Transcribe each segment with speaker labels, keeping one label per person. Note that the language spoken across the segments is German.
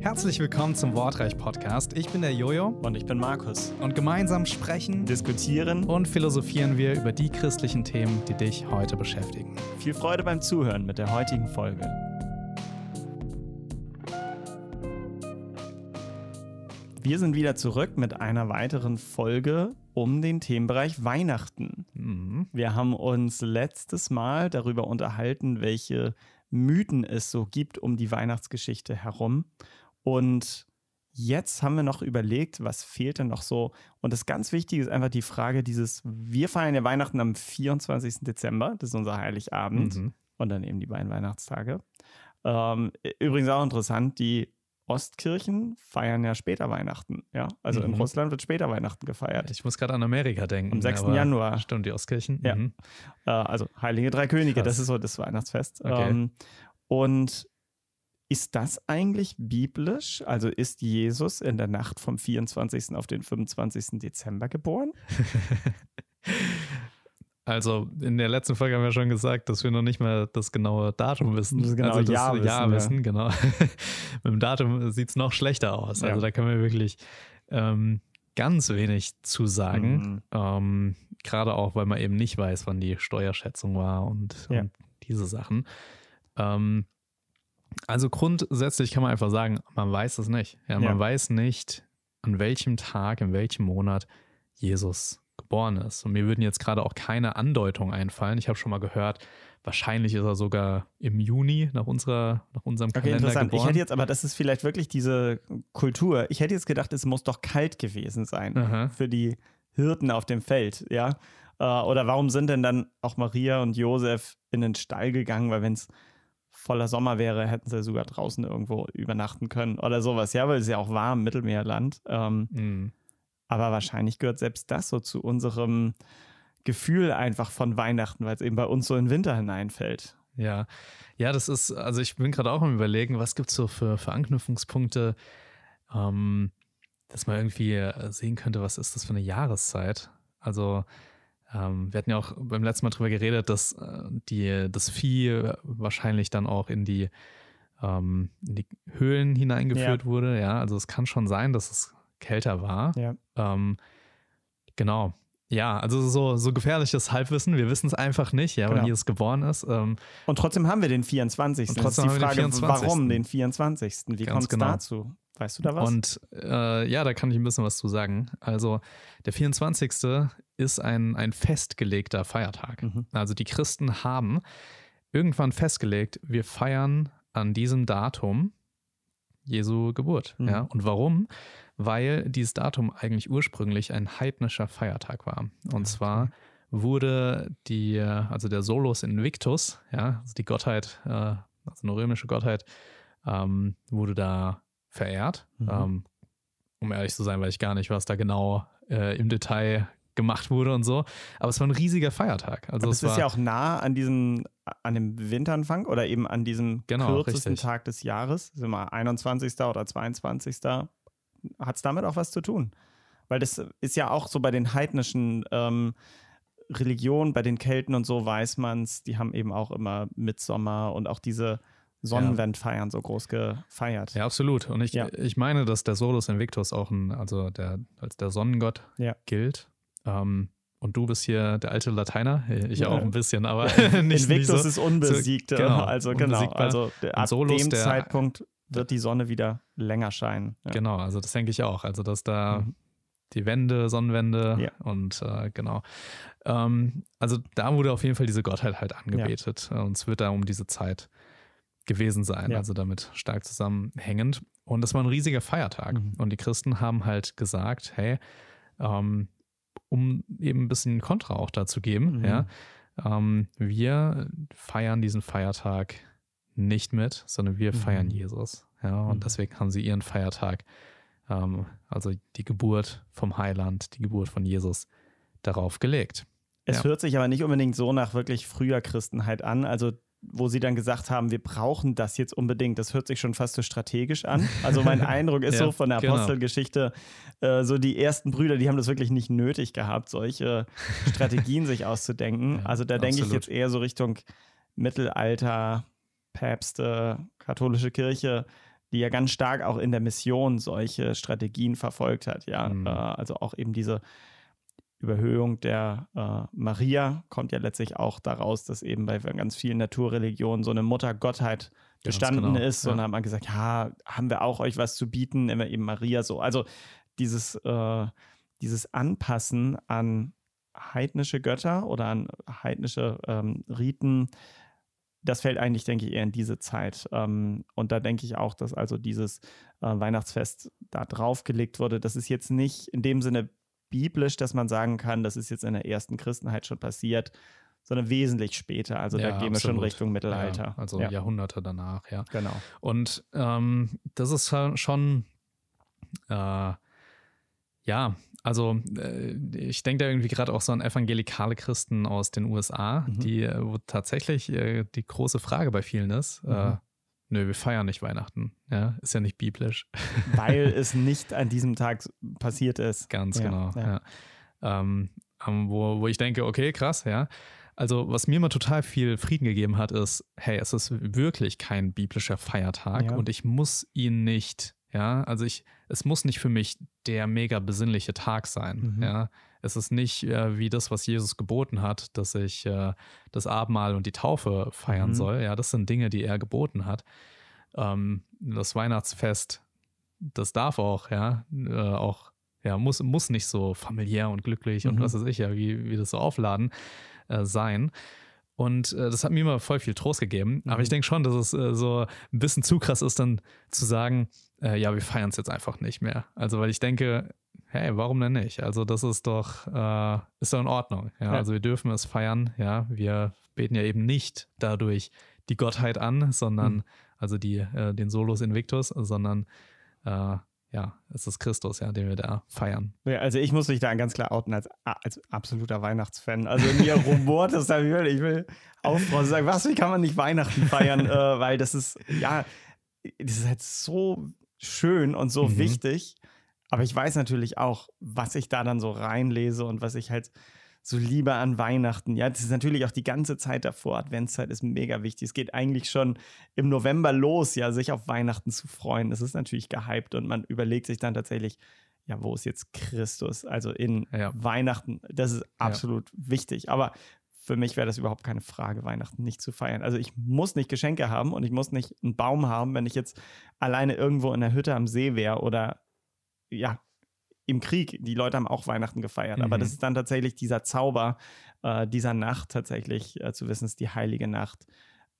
Speaker 1: Herzlich willkommen zum Wortreich Podcast. Ich bin der Jojo
Speaker 2: Und ich bin Markus.
Speaker 1: und gemeinsam sprechen
Speaker 2: Diskutieren.
Speaker 1: und philosophieren wir über die christlichen Themen, die dich heute beschäftigen.
Speaker 2: Viel Freude beim Zuhören mit der heutigen Folge. Wir sind wieder zurück mit einer weiteren Folge um den Themenbereich Weihnachten.
Speaker 1: Mhm.
Speaker 2: Wir haben uns letztes Mal darüber unterhalten, welche Mythen es so gibt um die Weihnachtsgeschichte herum. Und jetzt haben wir noch überlegt, was fehlt denn noch so? Und das ganz Wichtige ist einfach die Frage dieses, wir feiern ja Weihnachten am 24. Dezember, das ist unser Heiligabend
Speaker 1: Mhm.
Speaker 2: und dann eben die beiden Weihnachtstage. Ähm, übrigens auch interessant, die Ostkirchen feiern ja später Weihnachten. Ja, also in
Speaker 1: Mhm.
Speaker 2: Russland wird später Weihnachten gefeiert.
Speaker 1: Ich muss gerade an Amerika denken.
Speaker 2: Am 6.
Speaker 1: aber
Speaker 2: Januar.
Speaker 1: Stimmt, die Ostkirchen.
Speaker 2: Ja.
Speaker 1: Mhm.
Speaker 2: Äh, also Heilige Drei Könige,
Speaker 1: Krass.
Speaker 2: das ist so das Weihnachtsfest.
Speaker 1: Okay.
Speaker 2: Ähm, und ist das eigentlich biblisch? Also ist Jesus in der Nacht vom 24. auf den 25. Dezember geboren?
Speaker 1: Also in der letzten Folge haben wir schon gesagt, dass wir noch nicht mal das genaue Datum wissen.
Speaker 2: Das genaue
Speaker 1: also
Speaker 2: Jahr
Speaker 1: Jahr
Speaker 2: wissen,
Speaker 1: wissen, genau. Mit dem Datum sieht es noch schlechter aus. Also
Speaker 2: Ja.
Speaker 1: da können wir wirklich ähm, ganz wenig zu sagen.
Speaker 2: Mhm.
Speaker 1: Ähm, Gerade auch, weil man eben nicht weiß, wann die Steuerschätzung war und,
Speaker 2: Ja.
Speaker 1: und diese Sachen. Ähm, also grundsätzlich kann man einfach sagen, man weiß es nicht. Ja, man
Speaker 2: Ja.
Speaker 1: weiß nicht, an welchem Tag, in welchem Monat Jesus geboren ist. Und mir würden jetzt gerade auch keine Andeutungen einfallen. Ich habe schon mal gehört, wahrscheinlich ist er sogar im Juni nach, unserer, nach unserem
Speaker 2: Okay,
Speaker 1: Kalender
Speaker 2: interessant. Ich
Speaker 1: geboren.
Speaker 2: hätte jetzt, aber das ist vielleicht wirklich diese Kultur. Ich hätte jetzt gedacht, es muss doch kalt gewesen sein
Speaker 1: Aha.
Speaker 2: für die Hirten auf dem Feld, ja? Äh, Oder warum sind denn dann auch Maria und Josef in den Stall gegangen? Weil wenn es voller Sommer wäre, hätten sie sogar draußen irgendwo übernachten können oder sowas, ja, weil es ist ja auch warm, Mittelmeerland. Ähm,
Speaker 1: Mhm.
Speaker 2: Aber wahrscheinlich gehört selbst das so zu unserem Gefühl einfach von Weihnachten, weil es eben bei uns so in den Winter hineinfällt.
Speaker 1: Ja, ja, das ist, also ich bin gerade auch am überlegen, was gibt es so für, für Anknüpfungspunkte, ähm, dass man irgendwie äh, sehen könnte, was ist das für eine Jahreszeit. Also ähm, wir hatten ja auch beim letzten Mal drüber geredet, dass äh, die, das Vieh wahrscheinlich dann auch in die, ähm, in die Höhlen hineingeführt
Speaker 2: Ja.
Speaker 1: wurde. Ja, also es kann schon sein, dass es kälter war.
Speaker 2: Ja.
Speaker 1: Ähm, genau. Ja, also so, so gefährliches Halbwissen. Wir wissen es einfach nicht, ja, wann
Speaker 2: Genau.
Speaker 1: Jesus geboren ist. Ähm,
Speaker 2: Und trotzdem haben wir den 24.
Speaker 1: Und
Speaker 2: Das ist
Speaker 1: trotzdem
Speaker 2: die
Speaker 1: den
Speaker 2: Frage,
Speaker 1: 24..
Speaker 2: warum den 24.? Wie
Speaker 1: Ganz
Speaker 2: kommt es
Speaker 1: genau.
Speaker 2: dazu? Weißt du da was?
Speaker 1: Und äh, ja, da kann ich ein bisschen was zu sagen. Also der 24. ist ein, ein festgelegter Feiertag.
Speaker 2: Mhm.
Speaker 1: Also die Christen haben irgendwann festgelegt, wir feiern an diesem Datum Jesu Geburt.
Speaker 2: Mhm.
Speaker 1: Ja? Und warum? Weil dieses Datum eigentlich ursprünglich ein heidnischer Feiertag war. Und zwar wurde die, also der Solus Invictus, ja, also die Gottheit, äh, also eine römische Gottheit, ähm, wurde da verehrt.
Speaker 2: Mhm.
Speaker 1: Ähm, um ehrlich zu sein, weiß ich gar nicht, was da genau äh, im Detail gemacht wurde und so. Aber es war ein riesiger Feiertag. Also
Speaker 2: Aber
Speaker 1: es
Speaker 2: ist ja auch nah an diesem, an dem Winteranfang oder eben an diesem
Speaker 1: Genau,
Speaker 2: kürzesten
Speaker 1: richtig.
Speaker 2: Tag des Jahres. Sind wir 21. oder 22. Hat es damit auch was zu tun? Weil das ist ja auch so bei den heidnischen ähm, Religionen, bei den Kelten und so weiß man es, die haben eben auch immer Mitsommer und auch diese Sonnenwendfeiern so groß gefeiert.
Speaker 1: ja, absolut. Und ich,
Speaker 2: Ja.
Speaker 1: ich meine, dass der Solus Invictus auch ein, also der, als der Sonnengott
Speaker 2: Ja.
Speaker 1: gilt. Ähm, und du bist hier der alte Lateiner, ich
Speaker 2: Ja.
Speaker 1: auch ein bisschen, aber nicht, nicht
Speaker 2: Invictus
Speaker 1: so.
Speaker 2: ist unbesiegt.
Speaker 1: so- genau,
Speaker 2: also genau.
Speaker 1: unbesiegbar.
Speaker 2: Also der- ab
Speaker 1: Solus,
Speaker 2: dem Zeitpunkt wird die Sonne wieder länger scheinen. Ja.
Speaker 1: Genau, also das denke ich auch. Also, dass da
Speaker 2: Mhm.
Speaker 1: die Wände, Sonnenwände
Speaker 2: Ja.
Speaker 1: und äh, genau. Ähm, also da wurde auf jeden Fall diese Gottheit halt angebetet. Und es wird da um diese Zeit gewesen sein,
Speaker 2: Ja.
Speaker 1: also damit stark zusammenhängend. Und das war ein riesiger Feiertag.
Speaker 2: Mhm.
Speaker 1: Und die Christen haben halt gesagt, hey, ähm, um eben ein bisschen Kontra auch dazu geben,
Speaker 2: Mhm.
Speaker 1: ja, ähm, wir feiern diesen Feiertag nicht mit, sondern wir
Speaker 2: Mhm.
Speaker 1: feiern Jesus. Ja, und
Speaker 2: Mhm.
Speaker 1: deswegen haben sie ihren Feiertag, ähm, also die Geburt vom Heiland, die Geburt von Jesus, darauf gelegt.
Speaker 2: Es
Speaker 1: Ja.
Speaker 2: hört sich aber nicht unbedingt so nach wirklich früher Christenheit an. Also wo sie dann gesagt haben, wir brauchen das jetzt unbedingt. Das hört sich schon fast so strategisch an. Also mein Eindruck ist ja, so von der genau. Apostelgeschichte, genau. äh, so die ersten Brüder, die haben das wirklich nicht nötig gehabt, solche Strategien sich auszudenken. Ja, also da denke ich jetzt eher so Richtung Mittelalter, Päpste, katholische Kirche, die ja ganz stark auch in der Mission solche Strategien verfolgt hat. Ja, mhm. äh, also auch eben diese Überhöhung der äh, Maria kommt ja letztlich auch daraus, dass eben bei ganz vielen Naturreligionen so eine Muttergottheit bestanden genau, ist. Ja. Und dann hat man gesagt, ja, haben wir auch euch was zu bieten, wir eben Maria so. Also dieses, äh, dieses Anpassen an heidnische Götter oder an heidnische ähm, Riten, das fällt eigentlich, denke ich, eher in diese Zeit. Ähm, und da denke ich auch, dass also dieses äh, Weihnachtsfest da draufgelegt wurde. Das ist jetzt nicht in dem Sinne biblisch, dass man sagen kann, das ist jetzt in der ersten Christenheit schon passiert, sondern wesentlich später. Also ja, da gehen absolut. wir schon Richtung Mittelalter.
Speaker 1: Ja, also ja. Jahrhunderte danach, ja.
Speaker 2: Genau.
Speaker 1: Und ähm, das ist schon, äh, ja, also äh, ich denke da irgendwie gerade auch so an evangelikale Christen aus den USA, mhm. die, äh, wo tatsächlich äh, die große Frage bei vielen ist, äh, mhm. Nö, wir feiern nicht Weihnachten. Ja, ist ja nicht biblisch.
Speaker 2: Weil es nicht an diesem Tag passiert ist.
Speaker 1: Ganz ja, genau. Ja. Ja. Ähm, wo, wo ich denke, okay, krass, ja. Also, was mir immer total viel Frieden gegeben hat, ist, hey, es ist wirklich kein biblischer Feiertag und ich muss ihn nicht, ja, also ich, es muss nicht für mich der mega besinnliche Tag sein, mhm. ja. Es ist nicht äh, wie das, was Jesus geboten hat, dass ich äh, das Abendmahl und die Taufe feiern mhm. soll. Ja, das sind Dinge, die er geboten hat. Ähm, das Weihnachtsfest, das darf auch, ja, äh, auch, ja, muss, muss nicht so familiär und glücklich mhm. und was weiß ich ja, wie, wie das so aufladen äh, sein. Und äh, das hat mir immer voll viel Trost gegeben. Mhm. Aber ich denke schon, dass es äh, so ein bisschen zu krass ist, dann zu sagen, äh, ja, wir feiern es jetzt einfach nicht mehr. Also, weil ich denke, hey, warum denn nicht? Also das ist doch, äh, ist doch in Ordnung. Ja? ja? Also wir dürfen es feiern. Ja, wir beten ja eben nicht dadurch die Gottheit an, sondern mhm. also die äh, den Solus Invictus, sondern äh, ja, es ist Christus, ja, den wir da feiern.
Speaker 2: Ja, also ich muss mich da ganz klar outen als, als absoluter Weihnachtsfan. Also mir rumort es da, ich will, ich will aufbauen sagen, was, wie kann man nicht Weihnachten feiern? äh, weil das ist, ja, das ist halt so schön und so mhm. wichtig. Aber ich weiß natürlich auch, was ich da dann so reinlese und was ich halt so liebe an Weihnachten. Ja, das ist natürlich auch die ganze Zeit davor. Adventszeit ist mega wichtig. Es geht eigentlich schon im November los, ja, sich auf Weihnachten zu freuen. Das ist natürlich gehypt und man überlegt sich dann tatsächlich, ja, wo ist jetzt Christus? Also in ja. Weihnachten, das ist absolut ja. wichtig. Aber für mich wäre das überhaupt keine Frage, Weihnachten nicht zu feiern. Also ich muss nicht Geschenke haben und ich muss nicht einen Baum haben, wenn ich jetzt alleine irgendwo in der Hütte am See wäre oder ja, im Krieg. Die Leute haben auch Weihnachten gefeiert. Mhm. Aber das ist dann tatsächlich dieser Zauber äh, dieser Nacht tatsächlich äh, zu wissen, es ist die heilige Nacht.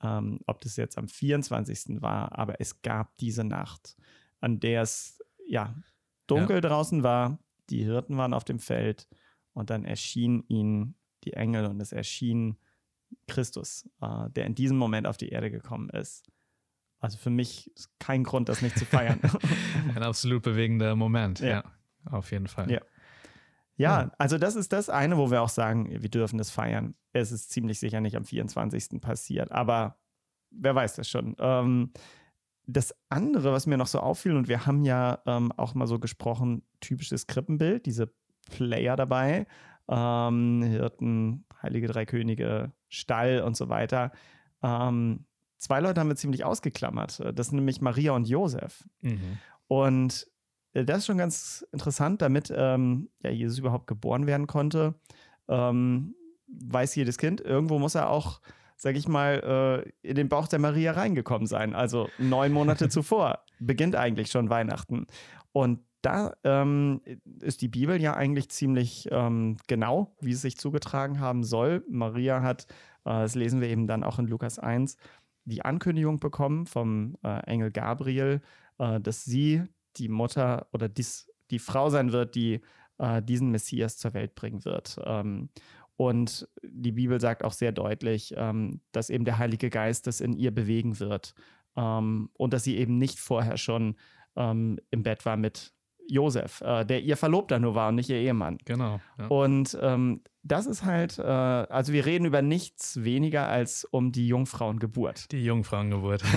Speaker 2: Ähm, ob das jetzt am 24. war, aber es gab diese Nacht, an der es ja dunkel ja. draußen war, die Hirten waren auf dem Feld und dann erschienen ihnen die Engel und es erschien Christus, äh, der in diesem Moment auf die Erde gekommen ist. Also für mich kein Grund, das nicht zu feiern.
Speaker 1: Ein absolut bewegender Moment, ja. ja auf jeden Fall.
Speaker 2: Ja. Ja, also das ist das eine, wo wir auch sagen, wir dürfen das feiern. Es ist ziemlich sicher nicht am 24. passiert, aber wer weiß das schon. Ähm, das andere, was mir noch so auffiel, und wir haben ja ähm, auch mal so gesprochen, typisches Krippenbild, diese Player dabei, ähm, Hirten, Heilige Drei Könige, Stall und so weiter. Ähm, zwei Leute haben wir ziemlich ausgeklammert. Das sind nämlich Maria und Josef. Mhm. Und das ist schon ganz interessant, damit ähm, ja, Jesus überhaupt geboren werden konnte. Ähm, weiß jedes Kind, irgendwo muss er auch, sag ich mal, äh, in den Bauch der Maria reingekommen sein. Also neun Monate zuvor beginnt eigentlich schon Weihnachten. Und da ähm, ist die Bibel ja eigentlich ziemlich ähm, genau, wie es sich zugetragen haben soll. Maria hat, äh, das lesen wir eben dann auch in Lukas 1, die Ankündigung bekommen vom äh, Engel Gabriel, äh, dass sie die Mutter oder dies, die Frau sein wird, die äh, diesen Messias zur Welt bringen wird. Ähm, und die Bibel sagt auch sehr deutlich, ähm, dass eben der Heilige Geist das in ihr bewegen wird. Ähm, und dass sie eben nicht vorher schon ähm, im Bett war mit Josef, äh, der ihr Verlobter nur war und nicht ihr Ehemann.
Speaker 1: Genau.
Speaker 2: Ja. Und ähm, das ist halt, äh, also wir reden über nichts weniger als um die Jungfrauengeburt.
Speaker 1: Die Jungfrauengeburt.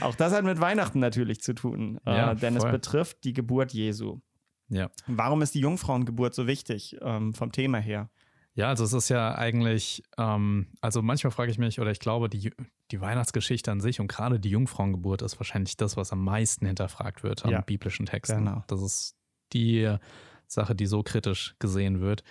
Speaker 2: Auch das hat mit Weihnachten natürlich zu tun, äh, ja, denn voll. es betrifft die Geburt Jesu.
Speaker 1: Ja.
Speaker 2: Warum ist die Jungfrauengeburt so wichtig ähm, vom Thema her?
Speaker 1: Ja, also es ist ja eigentlich, ähm, also manchmal frage ich mich, oder ich glaube, die, die Weihnachtsgeschichte an sich und gerade die Jungfrauengeburt ist wahrscheinlich das, was am meisten hinterfragt wird an ja. biblischen Texten. Genau. Das ist die Sache, die so kritisch gesehen wird.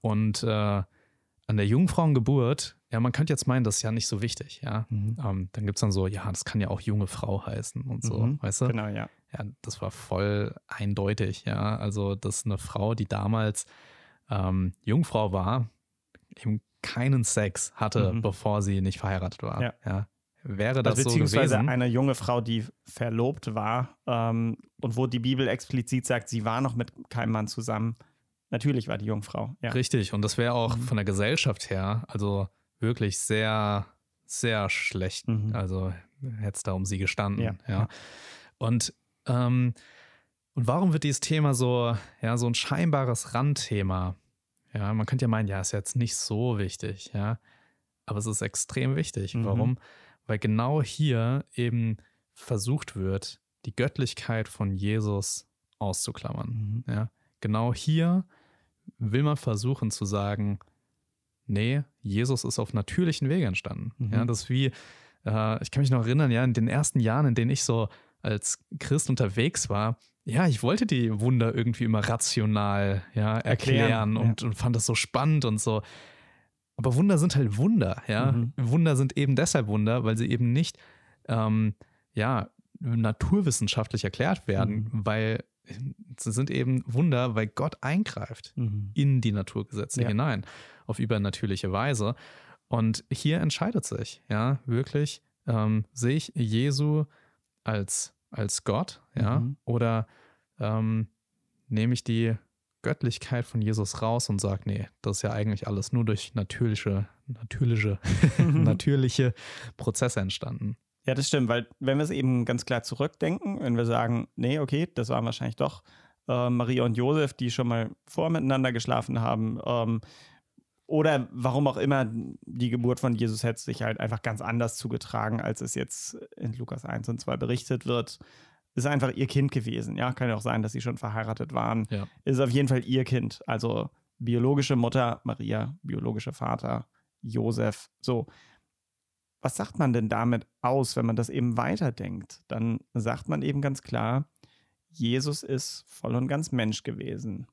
Speaker 1: Und äh, an der Jungfrauengeburt, ja, man könnte jetzt meinen, das ist ja nicht so wichtig, ja. Mhm. Ähm, dann gibt es dann so, ja, das kann ja auch junge Frau heißen und so, mhm. weißt du?
Speaker 2: Genau, ja.
Speaker 1: Ja, das war voll eindeutig, ja. Also, dass eine Frau, die damals ähm, Jungfrau war, eben keinen Sex hatte, mhm. bevor sie nicht verheiratet war. Ja. ja. Wäre das also beziehungsweise so gewesen?
Speaker 2: eine junge Frau, die verlobt war ähm, und wo die Bibel explizit sagt, sie war noch mit keinem Mann zusammen. Natürlich war die Jungfrau. Ja.
Speaker 1: Richtig, und das wäre auch mhm. von der Gesellschaft her, also wirklich sehr, sehr schlecht. Mhm. Also hätte es da um sie gestanden. Ja. ja. Und ähm, und warum wird dieses Thema so, ja, so ein scheinbares Randthema? Ja, man könnte ja meinen, ja, ist jetzt nicht so wichtig, ja. Aber es ist extrem wichtig. Mhm. Warum? Weil genau hier eben versucht wird, die Göttlichkeit von Jesus auszuklammern. Mhm. Ja, genau hier will man versuchen zu sagen, nee, Jesus ist auf natürlichen Wege entstanden. Mhm. Ja, das ist wie, äh, ich kann mich noch erinnern, ja, in den ersten Jahren, in denen ich so als Christ unterwegs war, ja, ich wollte die Wunder irgendwie immer rational ja, erklären, erklären und, ja. und, fand das so spannend und so. Aber Wunder sind halt Wunder, ja. Mhm. Wunder sind eben deshalb Wunder, weil sie eben nicht ähm, ja, naturwissenschaftlich erklärt werden, mhm. weil sind eben Wunder, weil Gott eingreift mhm. in die Naturgesetze ja. hinein auf übernatürliche Weise. Und hier entscheidet sich, ja, wirklich, ähm, sehe ich Jesu als als Gott, ja, mhm. oder ähm, nehme ich die Göttlichkeit von Jesus raus und sage, nee, das ist ja eigentlich alles nur durch natürliche, natürliche, natürliche Prozesse entstanden.
Speaker 2: Ja, das stimmt, weil wenn wir es eben ganz klar zurückdenken, wenn wir sagen, nee, okay, das waren wahrscheinlich doch äh, Maria und Josef, die schon mal vor miteinander geschlafen haben, ähm, oder warum auch immer, die Geburt von Jesus hätte sich halt einfach ganz anders zugetragen, als es jetzt in Lukas 1 und 2 berichtet wird. Ist einfach ihr Kind gewesen. Ja, kann ja auch sein, dass sie schon verheiratet waren. Ja. Ist auf jeden Fall ihr Kind. Also biologische Mutter Maria, biologischer Vater Josef. So. Was sagt man denn damit aus, wenn man das eben weiterdenkt? Dann sagt man eben ganz klar, Jesus ist voll und ganz Mensch gewesen.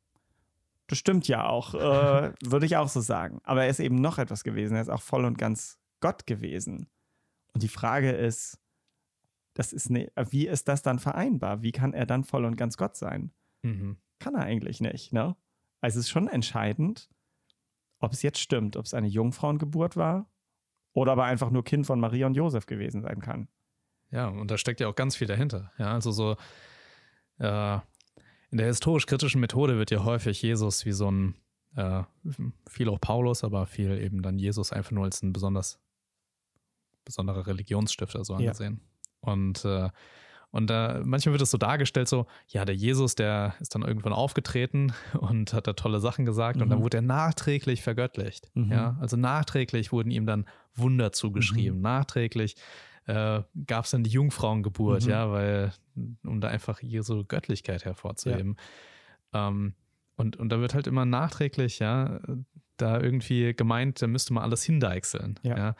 Speaker 2: Das stimmt ja auch, äh, würde ich auch so sagen. Aber er ist eben noch etwas gewesen. Er ist auch voll und ganz Gott gewesen. Und die Frage ist, das ist ne, wie ist das dann vereinbar? Wie kann er dann voll und ganz Gott sein? Mhm. Kann er eigentlich nicht, ne? Also es ist schon entscheidend, ob es jetzt stimmt, ob es eine Jungfrauengeburt war oder aber einfach nur Kind von Maria und Josef gewesen sein kann.
Speaker 1: Ja, und da steckt ja auch ganz viel dahinter. Ja, also so, äh, in der historisch-kritischen Methode wird ja häufig Jesus wie so ein, äh, viel auch Paulus, aber viel eben dann Jesus einfach nur als ein besonders besonderer Religionsstifter so angesehen. Ja. Und, äh, und äh, manchmal wird es so dargestellt, so, ja, der Jesus, der ist dann irgendwann aufgetreten und hat da tolle Sachen gesagt mhm. und dann mhm. wurde er nachträglich vergöttlicht. Mhm. Ja, also nachträglich wurden ihm dann Wunder zugeschrieben. Mhm. Nachträglich äh, gab es dann die Jungfrauengeburt, mhm. ja, weil, um da einfach ihre Göttlichkeit hervorzuheben. Ja. Ähm, und, und da wird halt immer nachträglich, ja, da irgendwie gemeint, da müsste man alles hindeichseln. Ja. ja.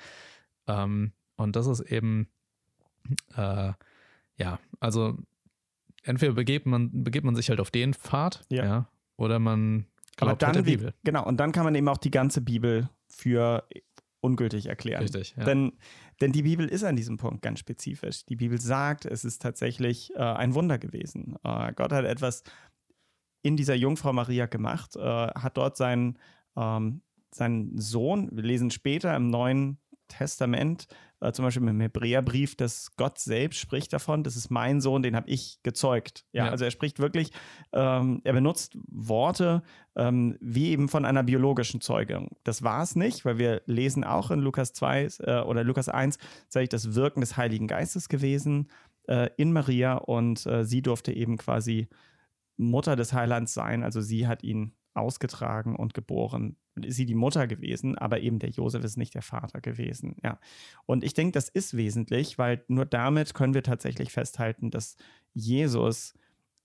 Speaker 1: Ähm, und das ist eben, äh, ja, also entweder begebt man, begebt man sich halt auf den Pfad, ja, ja oder man glaubt
Speaker 2: Aber
Speaker 1: dann, halt der Bibel.
Speaker 2: Genau, und dann kann man eben auch die ganze Bibel für ungültig erklären.
Speaker 1: Richtig, ja.
Speaker 2: Denn, denn die Bibel ist an diesem Punkt ganz spezifisch. Die Bibel sagt, es ist tatsächlich äh, ein Wunder gewesen. Äh, Gott hat etwas in dieser Jungfrau Maria gemacht, äh, hat dort seinen, ähm, seinen Sohn, wir lesen später im Neuen Testament, äh, zum Beispiel im Hebräerbrief, dass Gott selbst spricht davon, das ist mein Sohn, den habe ich gezeugt. Ja, ja, also er spricht wirklich, ähm, er benutzt Worte ähm, wie eben von einer biologischen Zeugung. Das war es nicht, weil wir lesen auch in Lukas 2 äh, oder Lukas 1, sage ich, das Wirken des Heiligen Geistes gewesen. äh, in Maria und äh, sie durfte eben quasi Mutter des Heilands sein. Also sie hat ihn ausgetragen und geboren. Sie die Mutter gewesen, aber eben der Josef ist nicht der Vater gewesen. Ja. Und ich denke, das ist wesentlich, weil nur damit können wir tatsächlich festhalten, dass Jesus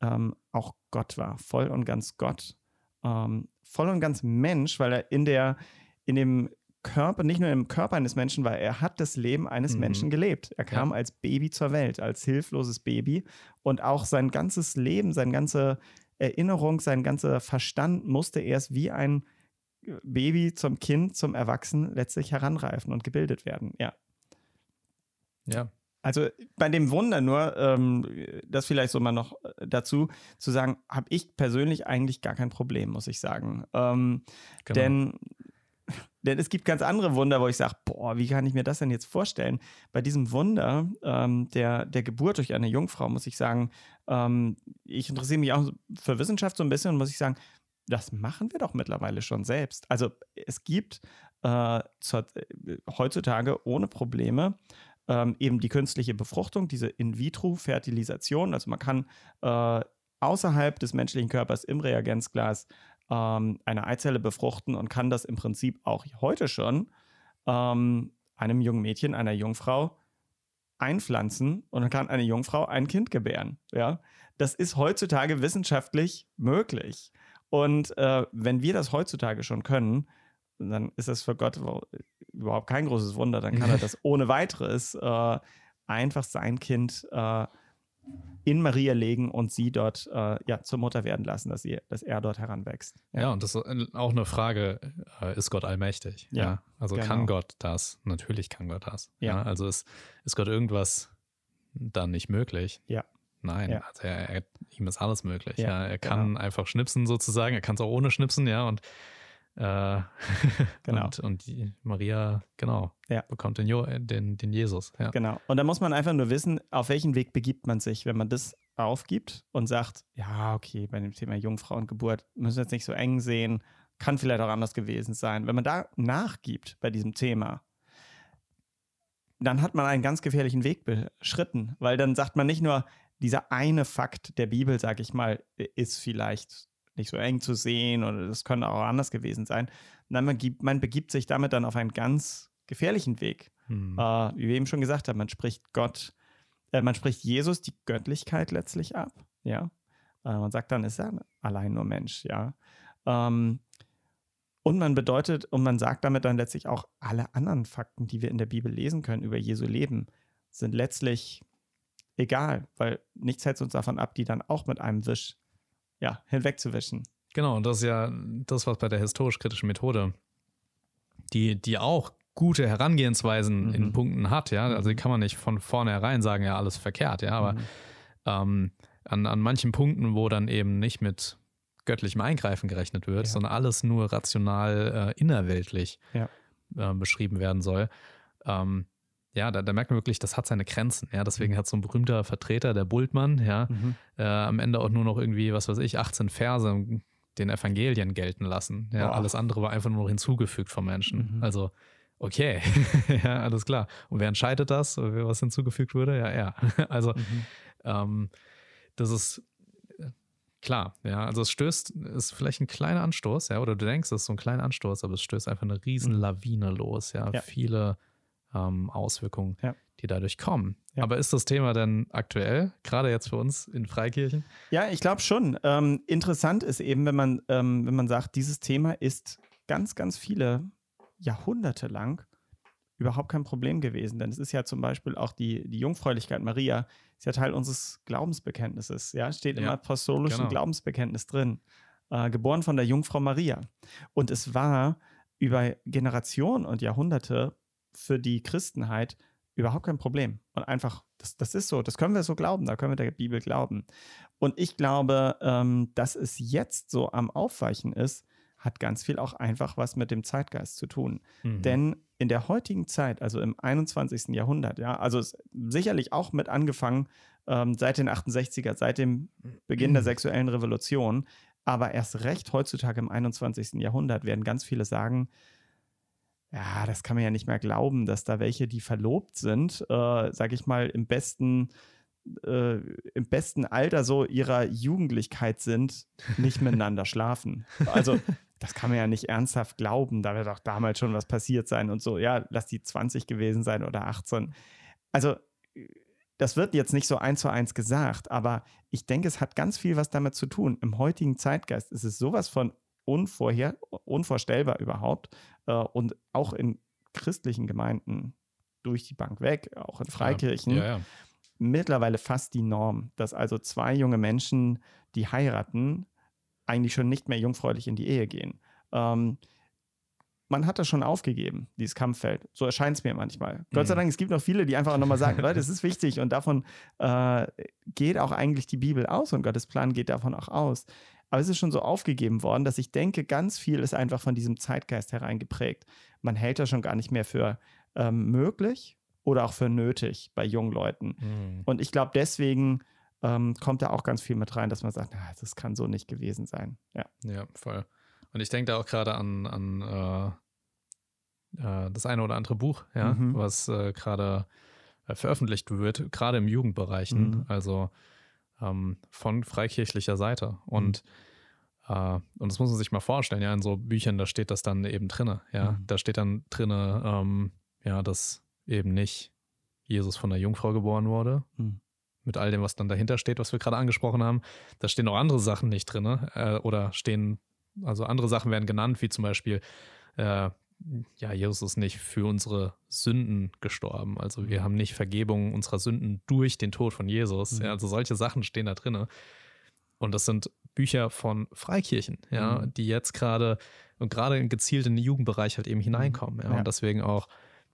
Speaker 2: ähm, auch Gott war, voll und ganz Gott, ähm, voll und ganz Mensch, weil er in der in dem Körper, nicht nur im Körper eines Menschen war, er hat das Leben eines mhm. Menschen gelebt. Er kam ja. als Baby zur Welt, als hilfloses Baby und auch sein ganzes Leben, seine ganze Erinnerung, sein ganzer Verstand musste erst wie ein Baby zum Kind, zum Erwachsenen letztlich heranreifen und gebildet werden. Ja.
Speaker 1: Ja.
Speaker 2: Also bei dem Wunder nur, ähm, das vielleicht so mal noch äh, dazu zu sagen, habe ich persönlich eigentlich gar kein Problem, muss ich sagen. Ähm, genau. Denn denn es gibt ganz andere Wunder, wo ich sage, boah, wie kann ich mir das denn jetzt vorstellen? Bei diesem Wunder ähm, der, der Geburt durch eine Jungfrau muss ich sagen, ähm, ich interessiere mich auch für Wissenschaft so ein bisschen und muss ich sagen, das machen wir doch mittlerweile schon selbst. Also es gibt äh, zur, äh, heutzutage ohne Probleme ähm, eben die künstliche Befruchtung, diese In-vitro-Fertilisation. Also man kann äh, außerhalb des menschlichen Körpers im Reagenzglas ähm, eine Eizelle befruchten und kann das im Prinzip auch heute schon ähm, einem jungen Mädchen, einer Jungfrau einpflanzen und dann kann eine Jungfrau ein Kind gebären. Ja, das ist heutzutage wissenschaftlich möglich. Und äh, wenn wir das heutzutage schon können, dann ist das für Gott überhaupt kein großes Wunder. Dann kann er das ohne weiteres äh, einfach sein Kind äh, in Maria legen und sie dort äh, ja, zur Mutter werden lassen, dass, sie, dass er dort heranwächst.
Speaker 1: Ja, ja und das ist auch eine Frage, äh, ist Gott allmächtig? Ja, ja. Also genau. kann Gott das? Natürlich kann Gott das. Ja. ja also ist, ist Gott irgendwas dann nicht möglich?
Speaker 2: Ja.
Speaker 1: Nein, ja. also er, er, ihm ist alles möglich. Ja, er kann genau. einfach schnipsen sozusagen, er kann es auch ohne schnipsen, ja, und äh, genau. Und, und Maria, genau, ja. bekommt den, jo den, den Jesus. Ja.
Speaker 2: Genau. Und da muss man einfach nur wissen, auf welchen Weg begibt man sich, wenn man das aufgibt und sagt, ja, okay, bei dem Thema Jungfrauengeburt müssen wir jetzt nicht so eng sehen, kann vielleicht auch anders gewesen sein. Wenn man da nachgibt bei diesem Thema, dann hat man einen ganz gefährlichen Weg beschritten, weil dann sagt man nicht nur, dieser eine Fakt der Bibel, sage ich mal, ist vielleicht nicht so eng zu sehen oder das könnte auch anders gewesen sein. Nein, man, gibt, man begibt sich damit dann auf einen ganz gefährlichen Weg. Hm. Äh, wie wir eben schon gesagt haben, man spricht Gott, äh, man spricht Jesus die Göttlichkeit letztlich ab. Ja, äh, man sagt dann, ist er allein nur Mensch. Ja, ähm, und man bedeutet und man sagt damit dann letztlich auch alle anderen Fakten, die wir in der Bibel lesen können über Jesu Leben, sind letztlich egal, weil nichts hält uns davon ab, die dann auch mit einem Wisch ja, hinwegzuwischen.
Speaker 1: Genau, und das ist ja das, was bei der historisch-kritischen Methode, die, die auch gute Herangehensweisen mhm. in Punkten hat, ja. Also die mhm. kann man nicht von vornherein sagen, ja, alles verkehrt, ja, aber mhm. ähm, an, an manchen Punkten, wo dann eben nicht mit göttlichem Eingreifen gerechnet wird, ja. sondern alles nur rational äh, innerweltlich ja. äh, beschrieben werden soll, ähm, ja, da, da, merkt man wirklich, das hat seine Grenzen. Ja, deswegen mhm. hat so ein berühmter Vertreter, der Bultmann, ja, mhm. äh, am Ende auch nur noch irgendwie, was weiß ich, 18 Verse den Evangelien gelten lassen. Ja, Boah. alles andere war einfach nur noch hinzugefügt vom Menschen. Mhm. Also, okay, ja, alles klar. Und wer entscheidet das, was hinzugefügt wurde? Ja, er. Also, mhm. ähm, das ist äh, klar, ja. Also, es stößt, ist vielleicht ein kleiner Anstoß, ja, oder du denkst, es ist so ein kleiner Anstoß, aber es stößt einfach eine riesen. Lawine los, ja. ja. Viele ähm, Auswirkungen, ja. die dadurch kommen. Ja. Aber ist das Thema denn aktuell, gerade jetzt für uns in Freikirchen?
Speaker 2: Ja, ich glaube schon. Ähm, interessant ist eben, wenn man, ähm, wenn man sagt, dieses Thema ist ganz, ganz viele Jahrhunderte lang überhaupt kein Problem gewesen. Denn es ist ja zum Beispiel auch die, die Jungfräulichkeit Maria, ist ja Teil unseres Glaubensbekenntnisses. Ja, steht ja, im apostolischen genau. Glaubensbekenntnis drin. Äh, geboren von der Jungfrau Maria. Und es war über Generationen und Jahrhunderte für die Christenheit überhaupt kein Problem. Und einfach, das, das ist so, das können wir so glauben, da können wir der Bibel glauben. Und ich glaube, ähm, dass es jetzt so am Aufweichen ist, hat ganz viel auch einfach was mit dem Zeitgeist zu tun. Mhm. Denn in der heutigen Zeit, also im 21. Jahrhundert, ja, also sicherlich auch mit angefangen ähm, seit den 68er, seit dem Beginn mhm. der sexuellen Revolution, aber erst recht heutzutage im 21. Jahrhundert werden ganz viele sagen, ja, das kann man ja nicht mehr glauben, dass da welche, die verlobt sind, äh, sage ich mal, im besten äh, im besten Alter so ihrer Jugendlichkeit sind, nicht miteinander schlafen. Also das kann man ja nicht ernsthaft glauben. Da wird auch damals schon was passiert sein und so. Ja, lass die 20 gewesen sein oder 18. Also das wird jetzt nicht so eins zu eins gesagt, aber ich denke, es hat ganz viel was damit zu tun. Im heutigen Zeitgeist ist es sowas von unvorher, unvorstellbar überhaupt äh, und auch in christlichen Gemeinden durch die Bank weg, auch in Freikirchen. Ja, ja, ja. Mittlerweile fast die Norm, dass also zwei junge Menschen, die heiraten, eigentlich schon nicht mehr jungfräulich in die Ehe gehen. Ähm, man hat das schon aufgegeben, dieses Kampffeld. So erscheint es mir manchmal. Mhm. Gott sei mhm. Dank, es gibt noch viele, die einfach nochmal sagen, Leute, es ist wichtig und davon äh, geht auch eigentlich die Bibel aus und Gottes Plan geht davon auch aus. Aber es ist schon so aufgegeben worden, dass ich denke, ganz viel ist einfach von diesem Zeitgeist hereingeprägt. Man hält das schon gar nicht mehr für ähm, möglich oder auch für nötig bei jungen Leuten. Mhm. Und ich glaube, deswegen ähm, kommt da auch ganz viel mit rein, dass man sagt, na, das kann so nicht gewesen sein. Ja,
Speaker 1: ja voll. Und ich denke da auch gerade an, an äh, äh, das eine oder andere Buch, ja, mhm. was äh, gerade äh, veröffentlicht wird, gerade im Jugendbereichen, mhm. also ähm, von freikirchlicher Seite. Und mhm. und das muss man sich mal vorstellen, ja, in so Büchern, da steht das dann eben drinne, ja. Mhm. Da steht dann drinne, ähm, ja, dass eben nicht Jesus von der Jungfrau geboren wurde, mhm. mit all dem, was dann dahinter steht, was wir gerade angesprochen haben. Da stehen auch andere Sachen nicht drin, äh, oder stehen also andere Sachen werden genannt, wie zum Beispiel, äh, ja, Jesus ist nicht für unsere Sünden gestorben. Also wir mhm. haben nicht Vergebung unserer Sünden durch den Tod von Jesus. Mhm. Ja, also solche Sachen stehen da drin. Und das sind Bücher von Freikirchen, ja, mhm. die jetzt gerade und gerade gezielt in den Jugendbereich halt eben mhm. hineinkommen. Ja, ja. Und deswegen auch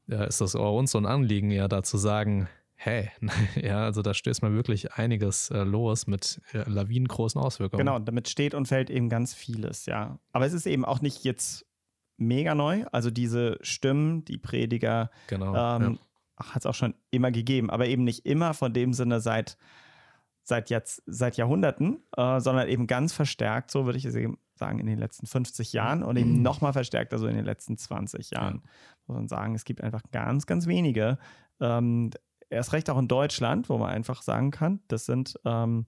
Speaker 1: äh, ist das auch uns so ein Anliegen, ja, da zu sagen, hey, ja, also da stößt man wirklich einiges äh, los mit äh, lawinengroßen Auswirkungen.
Speaker 2: Genau, damit steht und fällt eben ganz vieles, ja. Aber es ist eben auch nicht jetzt mega neu. Also diese Stimmen, die Prediger, genau, ähm, ja. hat es auch schon immer gegeben, aber eben nicht immer von dem Sinne seit, seit, jetzt, seit Jahrhunderten, äh, sondern eben ganz verstärkt, so würde ich sagen, in den letzten 50 Jahren und eben mhm. nochmal verstärkt, also in den letzten 20 Jahren. Ja. Muss man sagen, es gibt einfach ganz, ganz wenige, ähm, erst recht auch in Deutschland, wo man einfach sagen kann, das sind ähm,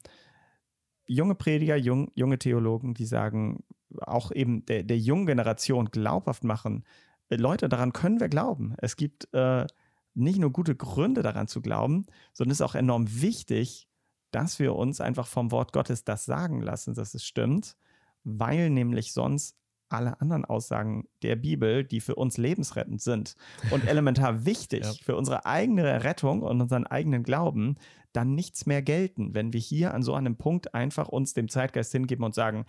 Speaker 2: junge Prediger, jung, junge Theologen, die sagen, auch eben der, der jungen Generation glaubhaft machen, äh, Leute, daran können wir glauben. Es gibt äh, nicht nur gute Gründe daran zu glauben, sondern es ist auch enorm wichtig, dass wir uns einfach vom Wort Gottes das sagen lassen, dass es stimmt, weil nämlich sonst alle anderen Aussagen der Bibel, die für uns lebensrettend sind und elementar wichtig ja. für unsere eigene Rettung und unseren eigenen Glauben, dann nichts mehr gelten, wenn wir hier an so einem Punkt einfach uns dem Zeitgeist hingeben und sagen,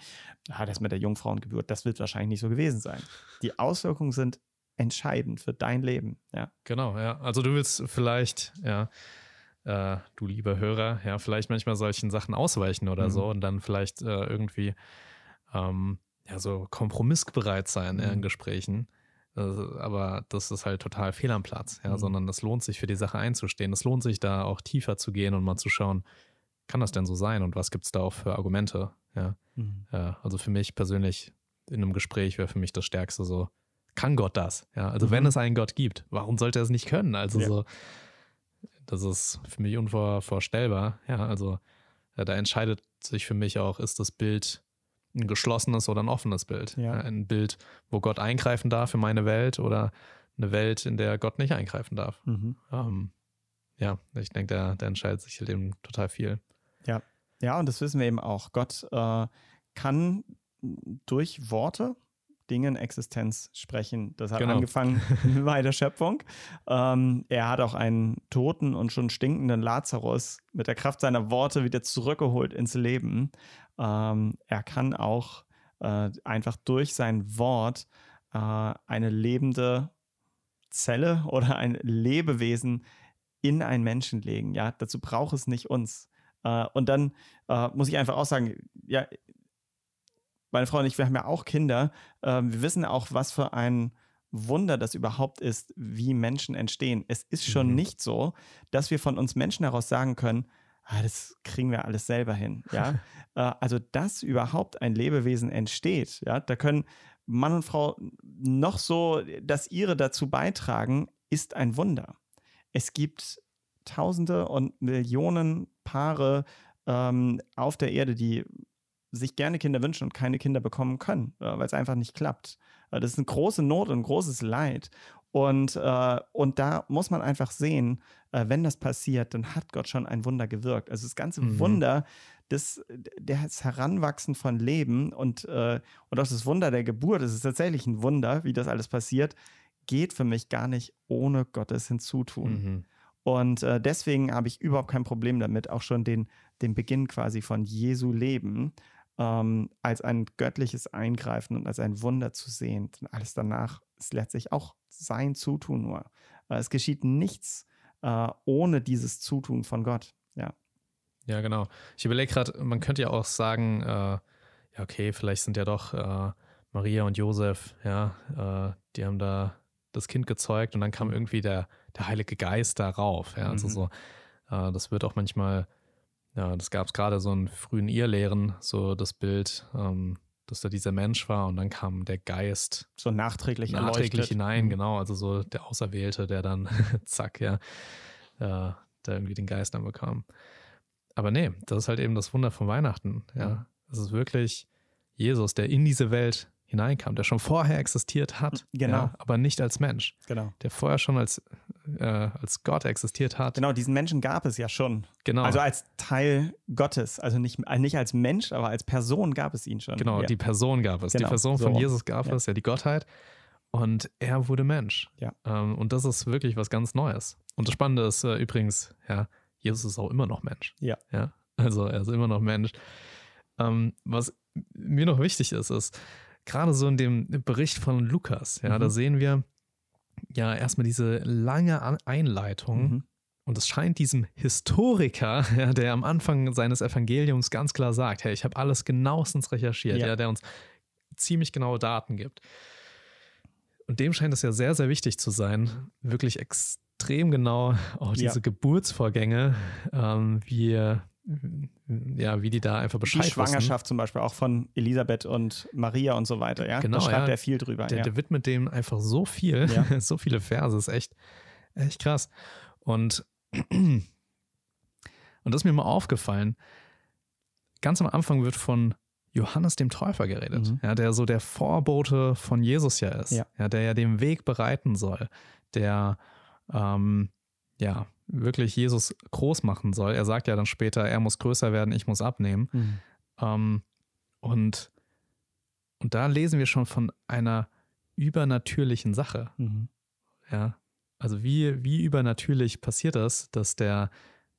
Speaker 2: ah, das mit der Jungfrauengeburt, das wird wahrscheinlich nicht so gewesen sein. Die Auswirkungen sind entscheidend für dein Leben. Ja.
Speaker 1: Genau, ja. Also du willst vielleicht, ja, äh, du lieber Hörer, ja, vielleicht manchmal solchen Sachen ausweichen oder mhm. so und dann vielleicht äh, irgendwie ähm, ja, so kompromissbereit sein mhm. in Gesprächen. Also, aber das ist halt total fehl am Platz, ja, mhm. sondern es lohnt sich für die Sache einzustehen. Es lohnt sich da auch tiefer zu gehen und mal zu schauen, kann das denn so sein und was gibt es da auch für Argumente, ja. Mhm. ja. Also für mich persönlich in einem Gespräch wäre für mich das Stärkste so, kann Gott das? Ja, also mhm. wenn es einen Gott gibt, warum sollte er es nicht können? Also ja. so, das ist für mich unvorstellbar, ja, also da entscheidet sich für mich auch, ist das Bild ein geschlossenes oder ein offenes Bild. Ja. Ein Bild, wo Gott eingreifen darf in meine Welt oder eine Welt, in der Gott nicht eingreifen darf. Mhm. Ähm, ja, ich denke, der, der entscheidet sich dem total viel.
Speaker 2: Ja, ja, und das wissen wir eben auch. Gott äh, kann durch Worte Dinge in Existenz sprechen. Das hat genau. angefangen bei der Schöpfung. Ähm, er hat auch einen toten und schon stinkenden Lazarus mit der Kraft seiner Worte wieder zurückgeholt ins Leben. Ähm, er kann auch äh, einfach durch sein Wort äh, eine lebende Zelle oder ein Lebewesen in einen Menschen legen. Ja, dazu braucht es nicht uns. Äh, und dann äh, muss ich einfach auch sagen, ja, meine Frau und ich, wir haben ja auch Kinder. Ähm, wir wissen auch, was für ein Wunder das überhaupt ist, wie Menschen entstehen. Es ist schon mhm. nicht so, dass wir von uns Menschen heraus sagen können, ah, das kriegen wir alles selber hin. Ja? Äh, also, dass überhaupt ein Lebewesen entsteht, ja, da können Mann und Frau noch so das ihre dazu beitragen, ist ein Wunder. Es gibt Tausende und Millionen Paare ähm, auf der Erde, die sich gerne Kinder wünschen und keine Kinder bekommen können, äh, weil es einfach nicht klappt. Äh, das ist eine große Not und ein großes Leid. Und, äh, und da muss man einfach sehen, äh, wenn das passiert, dann hat Gott schon ein Wunder gewirkt. Also das ganze mhm. Wunder, das, das Heranwachsen von Leben und, äh, und auch das Wunder der Geburt, das ist tatsächlich ein Wunder, wie das alles passiert, geht für mich gar nicht ohne Gottes Hinzutun. Mhm. Und äh, deswegen habe ich überhaupt kein Problem damit, auch schon den, den Beginn quasi von Jesu Leben ähm, als ein göttliches Eingreifen und als ein Wunder zu sehen. Und alles danach ist letztlich auch sein Zutun nur. Äh, es geschieht nichts äh, ohne dieses Zutun von Gott. Ja.
Speaker 1: Ja, genau. Ich überlege gerade, man könnte ja auch sagen, äh, ja, okay, vielleicht sind ja doch äh, Maria und Josef, ja, äh, die haben da das Kind gezeugt und dann kam mhm. irgendwie der, der Heilige Geist darauf. Ja, also mhm. so, das wird auch manchmal, ja, das gab es gerade so in frühen Irrlehren, so das Bild, ähm, dass da dieser Mensch war und dann kam der Geist
Speaker 2: so nachträglich,
Speaker 1: nachträglich hinein, mhm. genau, also so der Auserwählte, der dann zack, ja, äh, da irgendwie den Geist dann bekam. Aber nee, das ist halt eben das Wunder von Weihnachten, ja. Es ist wirklich Jesus, der in diese Welt hineinkam, der schon vorher existiert hat, genau. Ja, aber nicht als Mensch.
Speaker 2: Genau.
Speaker 1: Der vorher schon als, äh, als Gott existiert hat.
Speaker 2: Genau, diesen Menschen gab es ja schon.
Speaker 1: Genau.
Speaker 2: Also als Teil Gottes. Also nicht, nicht als Mensch, aber als Person gab es ihn schon.
Speaker 1: Genau,
Speaker 2: ja.
Speaker 1: die Person gab es. Genau. Die Person von so. Jesus gab
Speaker 2: ja.
Speaker 1: es, ja, die Gottheit. Und er wurde Mensch.
Speaker 2: Ja.
Speaker 1: Ähm, und das ist wirklich was ganz Neues. Und das Spannende ist äh, übrigens, ja, Jesus ist auch immer noch Mensch.
Speaker 2: Ja.
Speaker 1: ja? Also er ist immer noch Mensch. Ähm, was mir noch wichtig ist, ist, gerade so in dem Bericht von Lukas, ja, mhm. da sehen wir ja erstmal diese lange Einleitung. Mhm. Und es scheint diesem Historiker, ja, der am Anfang seines Evangeliums ganz klar sagt, hey, ich habe alles genauestens recherchiert, ja. ja, der uns ziemlich genaue Daten gibt. Und dem scheint es ja sehr, sehr wichtig zu sein, wirklich extrem genau auch diese ja. Geburtsvorgänge, ähm, wie ja, wie die da einfach Bescheid
Speaker 2: Die Schwangerschaft wissen. zum Beispiel auch von Elisabeth und Maria und so weiter, ja.
Speaker 1: Genau,
Speaker 2: da schreibt
Speaker 1: ja.
Speaker 2: er viel drüber.
Speaker 1: Der,
Speaker 2: ja.
Speaker 1: der widmet dem einfach so viel, ja. so viele Verse, ist echt, echt krass. Und, und das ist mir mal aufgefallen, ganz am Anfang wird von Johannes dem Täufer geredet, mhm. ja, der so der Vorbote von Jesus ja ist,
Speaker 2: ja.
Speaker 1: der ja den Weg bereiten soll, der ähm, ja wirklich Jesus groß machen soll. Er sagt ja dann später, er muss größer werden, ich muss abnehmen. Mhm. Ähm, und, und da lesen wir schon von einer übernatürlichen Sache.
Speaker 2: Mhm.
Speaker 1: Ja. Also wie, wie übernatürlich passiert das, dass der,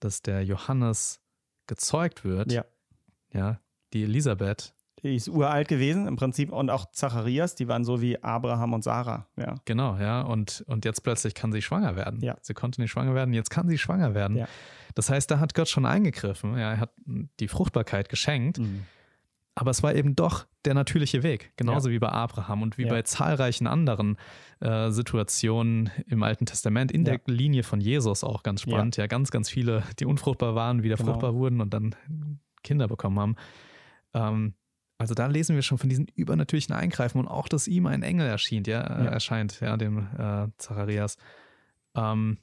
Speaker 1: dass der Johannes gezeugt wird?
Speaker 2: Ja.
Speaker 1: Ja. Die Elisabeth
Speaker 2: ist uralt gewesen im Prinzip und auch Zacharias, die waren so wie Abraham und Sarah. Ja.
Speaker 1: Genau, ja. Und, und jetzt plötzlich kann sie schwanger werden.
Speaker 2: Ja.
Speaker 1: Sie konnte nicht schwanger werden, jetzt kann sie schwanger werden.
Speaker 2: Ja.
Speaker 1: Das heißt, da hat Gott schon eingegriffen. Ja, er hat die Fruchtbarkeit geschenkt. Mhm. Aber es war eben doch der natürliche Weg, genauso ja. wie bei Abraham und wie ja. bei zahlreichen anderen äh, Situationen im Alten Testament, in ja. der Linie von Jesus auch ganz spannend. Ja. ganz, ganz viele, die unfruchtbar waren, wieder genau. fruchtbar wurden und dann Kinder bekommen haben. Ähm, also da lesen wir schon von diesen übernatürlichen Eingreifen und auch, dass ihm ein Engel erschien, ja, ja. erscheint, ja, dem äh, Zacharias. Ähm,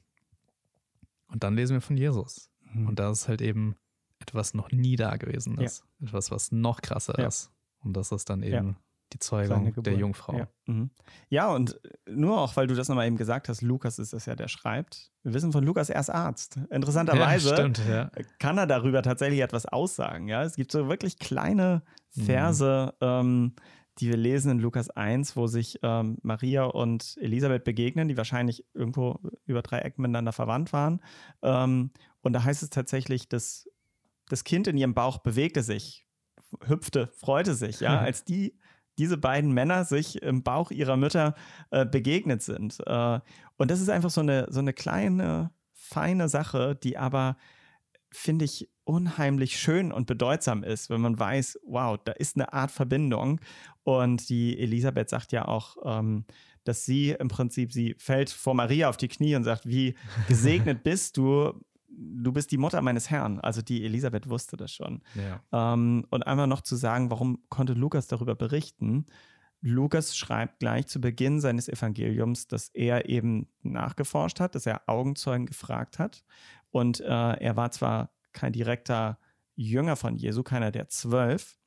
Speaker 1: und dann lesen wir von Jesus. Mhm. Und das ist halt eben etwas noch nie da gewesen ist. Ja. Etwas, was noch krasser ist. Und das ist dann eben die Zeugung der Jungfrau.
Speaker 2: Ja. Mhm. ja, und nur auch, weil du das nochmal eben gesagt hast, Lukas ist es ja, der schreibt. Wir wissen von Lukas, er ist Arzt. Interessanterweise
Speaker 1: ja, stimmt, ja.
Speaker 2: kann er darüber tatsächlich etwas aussagen. Ja, es gibt so wirklich kleine Verse, mhm. ähm, die wir lesen in Lukas 1, wo sich ähm, Maria und Elisabeth begegnen, die wahrscheinlich irgendwo über drei Ecken miteinander verwandt waren. Ähm, und da heißt es tatsächlich, dass das Kind in ihrem Bauch bewegte sich, hüpfte, freute sich, ja, als die diese beiden Männer sich im Bauch ihrer Mütter äh, begegnet sind. Äh, und das ist einfach so eine, so eine kleine, feine Sache, die aber, finde ich, unheimlich schön und bedeutsam ist, wenn man weiß, wow, da ist eine Art Verbindung. Und die Elisabeth sagt ja auch, ähm, dass sie im Prinzip, sie fällt vor Maria auf die Knie und sagt, wie gesegnet bist du, du bist die Mutter meines Herrn. Also die Elisabeth wusste das schon.
Speaker 1: Ja.
Speaker 2: Ähm, und einmal noch zu sagen, warum konnte Lukas darüber berichten? Lukas schreibt gleich zu Beginn seines Evangeliums, dass er eben nachgeforscht hat, dass er Augenzeugen gefragt hat. Und äh, er war zwar kein direkter Jünger von Jesu, keiner der zwölf,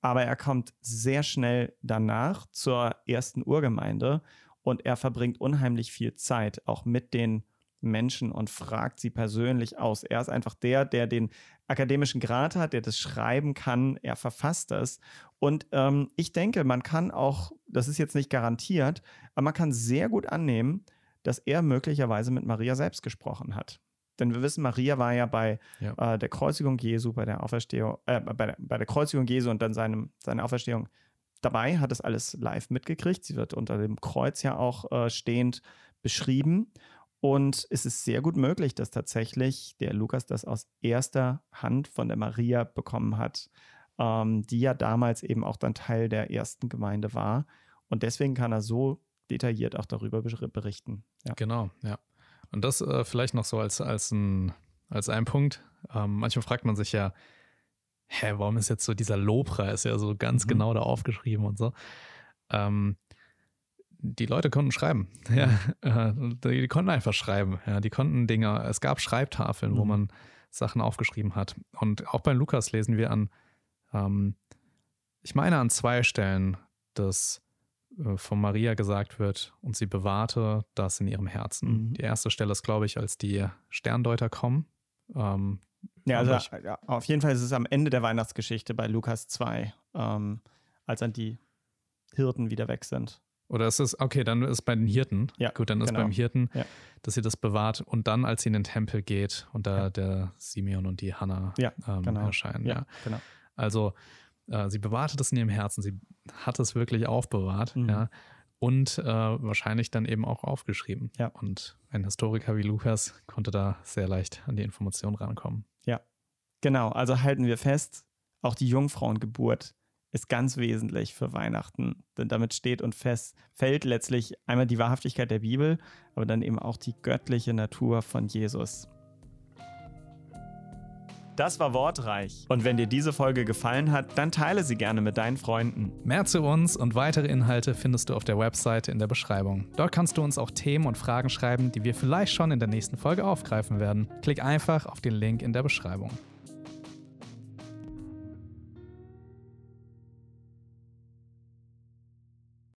Speaker 2: aber er kommt sehr schnell danach zur ersten Urgemeinde und er verbringt unheimlich viel Zeit auch mit den Menschen und fragt sie persönlich aus. Er ist einfach der, der den akademischen Grad hat, der das schreiben kann. Er verfasst das. Und ähm, ich denke, man kann auch, das ist jetzt nicht garantiert, aber man kann sehr gut annehmen, dass er möglicherweise mit Maria selbst gesprochen hat. Denn wir wissen, Maria war ja bei ja. Äh, der Kreuzigung Jesu, bei der Auferstehung, äh, bei, der, bei der Kreuzigung Jesu und dann seinem, seiner Auferstehung dabei, hat das alles live mitgekriegt. Sie wird unter dem Kreuz ja auch äh, stehend beschrieben. Und es ist sehr gut möglich, dass tatsächlich der Lukas das aus erster Hand von der Maria bekommen hat, ähm, die ja damals eben auch dann Teil der ersten Gemeinde war. Und deswegen kann er so detailliert auch darüber berichten.
Speaker 1: Ja. Genau, ja. Und das äh, vielleicht noch so als, als, ein, als ein Punkt. Ähm, manchmal fragt man sich ja, hä, warum ist jetzt so dieser Lobpreis ja so ganz mhm. genau da aufgeschrieben und so. Ähm, die Leute konnten schreiben. Ja, äh, die konnten einfach schreiben. Ja, die konnten Dinge. Es gab Schreibtafeln, mhm. wo man Sachen aufgeschrieben hat. Und auch bei Lukas lesen wir an, ähm, ich meine an zwei Stellen, dass äh, von Maria gesagt wird und sie bewahrte das in ihrem Herzen. Mhm. Die erste Stelle ist, glaube ich, als die Sterndeuter kommen. Ähm,
Speaker 2: ja, also ich, ja, auf jeden Fall ist es am Ende der Weihnachtsgeschichte bei Lukas 2, ähm, als dann die Hirten wieder weg sind.
Speaker 1: Oder ist es, okay, dann ist es bei den Hirten.
Speaker 2: Ja,
Speaker 1: Gut, dann ist genau. beim Hirten, ja. dass sie das bewahrt und dann, als sie in den Tempel geht und da ja. der Simeon und die Hanna
Speaker 2: ja, ähm, genau.
Speaker 1: erscheinen.
Speaker 2: Ja, genau.
Speaker 1: Also äh, sie bewahrte das in ihrem Herzen, sie hat es wirklich aufbewahrt, mhm. ja. Und äh, wahrscheinlich dann eben auch aufgeschrieben.
Speaker 2: Ja.
Speaker 1: Und ein Historiker wie Lukas konnte da sehr leicht an die Information rankommen.
Speaker 2: Ja, genau. Also halten wir fest, auch die Jungfrauengeburt ist ganz wesentlich für Weihnachten. Denn damit steht und fest, fällt letztlich einmal die Wahrhaftigkeit der Bibel, aber dann eben auch die göttliche Natur von Jesus. Das war Wortreich. Und wenn dir diese Folge gefallen hat, dann teile sie gerne mit deinen Freunden.
Speaker 1: Mehr zu uns und weitere Inhalte findest du auf der Webseite in der Beschreibung. Dort kannst du uns auch Themen und Fragen schreiben, die wir vielleicht schon in der nächsten Folge aufgreifen werden. Klick einfach auf den Link in der Beschreibung.